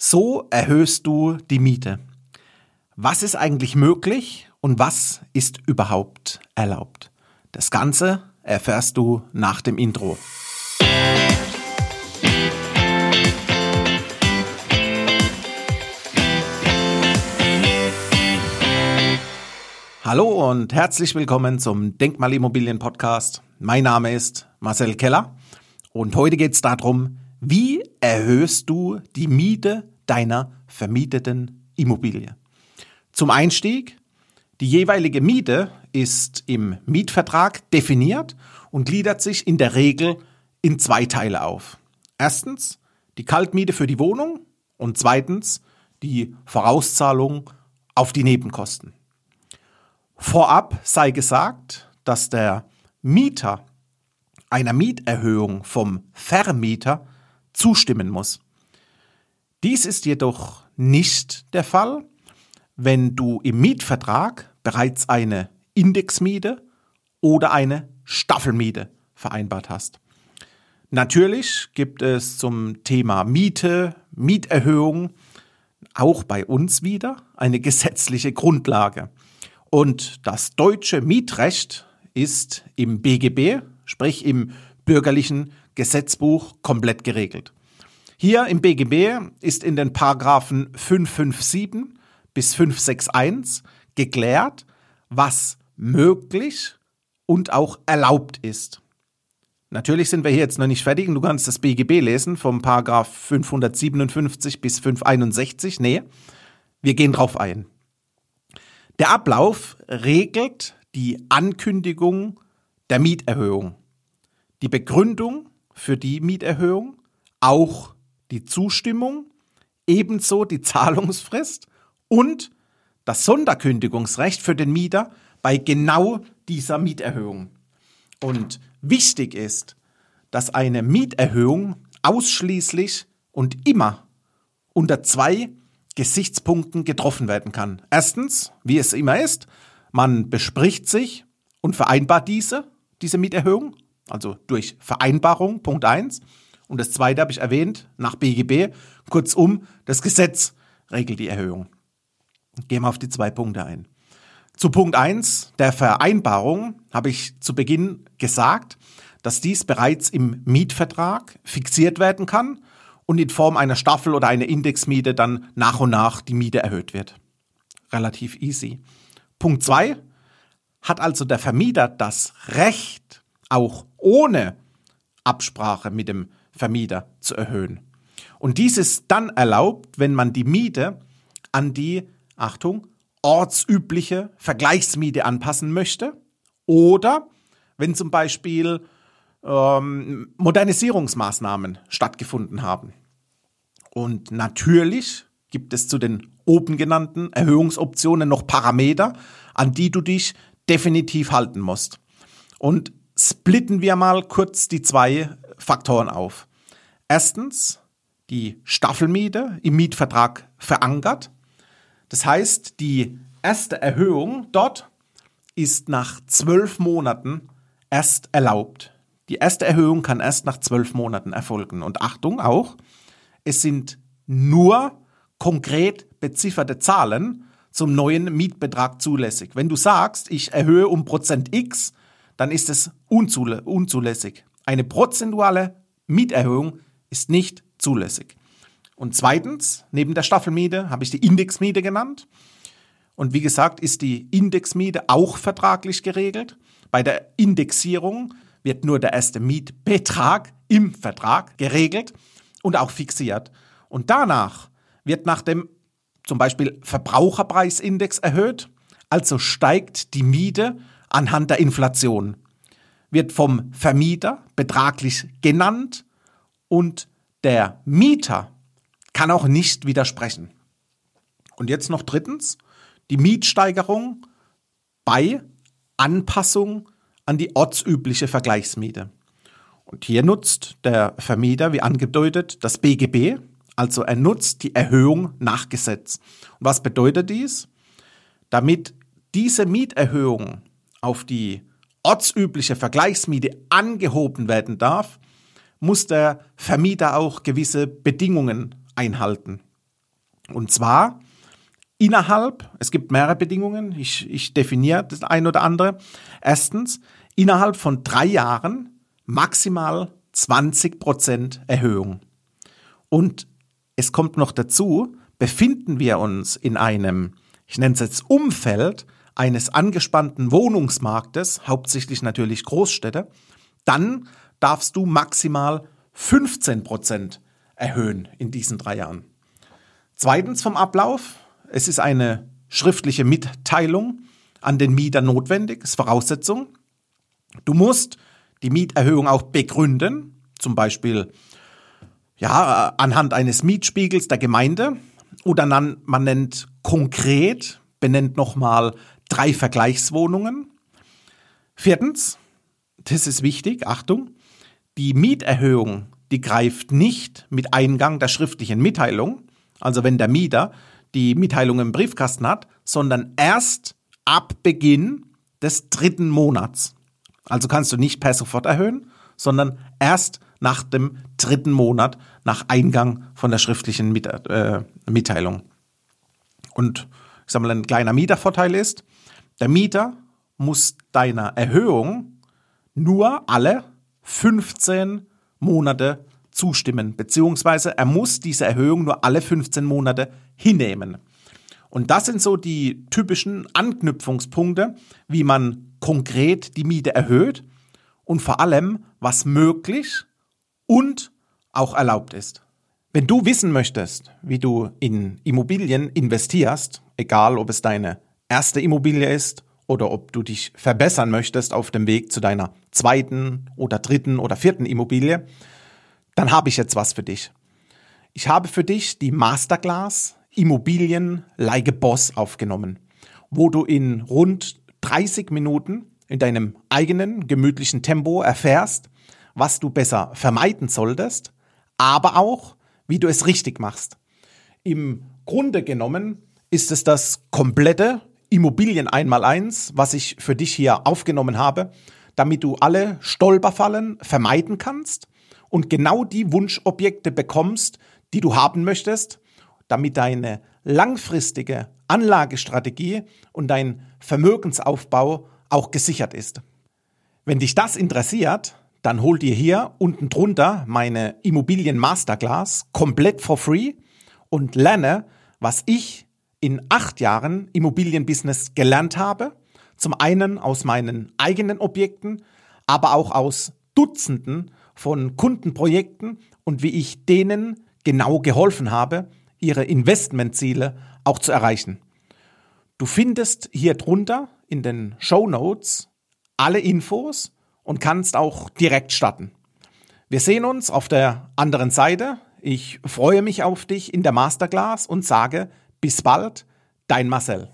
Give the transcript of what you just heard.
So erhöhst du die Miete. Was ist eigentlich möglich und was ist überhaupt erlaubt? Das Ganze erfährst du nach dem Intro. Hallo und herzlich willkommen zum Denkmalimmobilien Podcast. Mein Name ist Marcel Keller und heute geht es darum, wie erhöhst du die Miete deiner vermieteten Immobilie? Zum Einstieg, die jeweilige Miete ist im Mietvertrag definiert und gliedert sich in der Regel in zwei Teile auf. Erstens die Kaltmiete für die Wohnung und zweitens die Vorauszahlung auf die Nebenkosten. Vorab sei gesagt, dass der Mieter einer Mieterhöhung vom Vermieter zustimmen muss. Dies ist jedoch nicht der Fall, wenn du im Mietvertrag bereits eine Indexmiete oder eine Staffelmiete vereinbart hast. Natürlich gibt es zum Thema Miete, Mieterhöhung auch bei uns wieder eine gesetzliche Grundlage. Und das deutsche Mietrecht ist im BGB, sprich im bürgerlichen Gesetzbuch, komplett geregelt. Hier im BGB ist in den Paragraphen 557 bis 561 geklärt, was möglich und auch erlaubt ist. Natürlich sind wir hier jetzt noch nicht fertig und du kannst das BGB lesen vom Paragraph 557 bis 561. Nee, wir gehen drauf ein. Der Ablauf regelt die Ankündigung der Mieterhöhung, die Begründung für die Mieterhöhung, auch die Zustimmung, ebenso die Zahlungsfrist und das Sonderkündigungsrecht für den Mieter bei genau dieser Mieterhöhung. Und wichtig ist, dass eine Mieterhöhung ausschließlich und immer unter zwei Gesichtspunkten getroffen werden kann. Erstens, wie es immer ist, man bespricht sich und vereinbart diese, diese Mieterhöhung, also durch Vereinbarung, Punkt eins. Und das zweite habe ich erwähnt, nach BGB, kurzum, das Gesetz regelt die Erhöhung. Gehen wir auf die zwei Punkte ein. Zu Punkt eins der Vereinbarung habe ich zu Beginn gesagt, dass dies bereits im Mietvertrag fixiert werden kann und in Form einer Staffel oder einer Indexmiete dann nach und nach die Miete erhöht wird. Relativ easy. Punkt zwei hat also der Vermieter das Recht, auch ohne Absprache mit dem Vermieter zu erhöhen. Und dies ist dann erlaubt, wenn man die Miete an die, Achtung, ortsübliche Vergleichsmiete anpassen möchte oder wenn zum Beispiel ähm, Modernisierungsmaßnahmen stattgefunden haben. Und natürlich gibt es zu den oben genannten Erhöhungsoptionen noch Parameter, an die du dich definitiv halten musst. Und splitten wir mal kurz die zwei Faktoren auf. Erstens die Staffelmiete im Mietvertrag verankert. Das heißt, die erste Erhöhung dort ist nach zwölf Monaten erst erlaubt. Die erste Erhöhung kann erst nach zwölf Monaten erfolgen. Und Achtung auch, es sind nur konkret bezifferte Zahlen zum neuen Mietbetrag zulässig. Wenn du sagst, ich erhöhe um Prozent X, dann ist es unzulässig. Eine prozentuale Mieterhöhung ist nicht zulässig. Und zweitens, neben der Staffelmiete habe ich die Indexmiete genannt. Und wie gesagt, ist die Indexmiete auch vertraglich geregelt. Bei der Indexierung wird nur der erste Mietbetrag im Vertrag geregelt und auch fixiert. Und danach wird nach dem zum Beispiel Verbraucherpreisindex erhöht, also steigt die Miete anhand der Inflation, wird vom Vermieter betraglich genannt und der Mieter kann auch nicht widersprechen. Und jetzt noch drittens, die Mietsteigerung bei Anpassung an die ortsübliche Vergleichsmiete. Und hier nutzt der Vermieter, wie angedeutet, das BGB, also er nutzt die Erhöhung nach Gesetz. Und was bedeutet dies? Damit diese Mieterhöhung auf die ortsübliche Vergleichsmiete angehoben werden darf, muss der Vermieter auch gewisse Bedingungen einhalten. Und zwar innerhalb, es gibt mehrere Bedingungen, ich, ich definiere das ein oder andere. Erstens, innerhalb von drei Jahren maximal 20% Erhöhung. Und es kommt noch dazu, befinden wir uns in einem, ich nenne es jetzt Umfeld eines angespannten Wohnungsmarktes, hauptsächlich natürlich Großstädte, dann darfst du maximal 15% erhöhen in diesen drei Jahren. Zweitens vom Ablauf, es ist eine schriftliche Mitteilung an den Mieter notwendig, ist Voraussetzung. Du musst die Mieterhöhung auch begründen, zum Beispiel ja, anhand eines Mietspiegels der Gemeinde oder man nennt konkret, benennt nochmal drei Vergleichswohnungen. Viertens, das ist wichtig, Achtung, die Mieterhöhung, die greift nicht mit Eingang der schriftlichen Mitteilung, also wenn der Mieter die Mitteilung im Briefkasten hat, sondern erst ab Beginn des dritten Monats. Also kannst du nicht per sofort erhöhen, sondern erst nach dem dritten Monat nach Eingang von der schriftlichen äh, Mitteilung. Und ich sage mal, ein kleiner Mietervorteil ist, der Mieter muss deiner Erhöhung nur alle 15 Monate zustimmen, beziehungsweise er muss diese Erhöhung nur alle 15 Monate hinnehmen. Und das sind so die typischen Anknüpfungspunkte, wie man konkret die Miete erhöht und vor allem, was möglich und auch erlaubt ist. Wenn du wissen möchtest, wie du in Immobilien investierst, egal ob es deine erste Immobilie ist oder ob du dich verbessern möchtest auf dem Weg zu deiner zweiten oder dritten oder vierten Immobilie, dann habe ich jetzt was für dich. Ich habe für dich die Masterclass Immobilien a Boss aufgenommen, wo du in rund 30 Minuten in deinem eigenen gemütlichen Tempo erfährst, was du besser vermeiden solltest, aber auch, wie du es richtig machst. Im Grunde genommen ist es das komplette Immobilien einmal-eins, was ich für dich hier aufgenommen habe, damit du alle Stolperfallen vermeiden kannst und genau die Wunschobjekte bekommst, die du haben möchtest, damit deine langfristige Anlagestrategie und dein Vermögensaufbau auch gesichert ist. Wenn dich das interessiert, dann hol dir hier unten drunter meine Immobilien Masterclass komplett for free und lerne, was ich in acht Jahren Immobilienbusiness gelernt habe. Zum einen aus meinen eigenen Objekten, aber auch aus Dutzenden von Kundenprojekten und wie ich denen genau geholfen habe, ihre Investmentziele auch zu erreichen. Du findest hier drunter in den Show Notes alle Infos und kannst auch direkt starten. Wir sehen uns auf der anderen Seite. Ich freue mich auf dich in der Masterclass und sage bis bald, dein Marcel.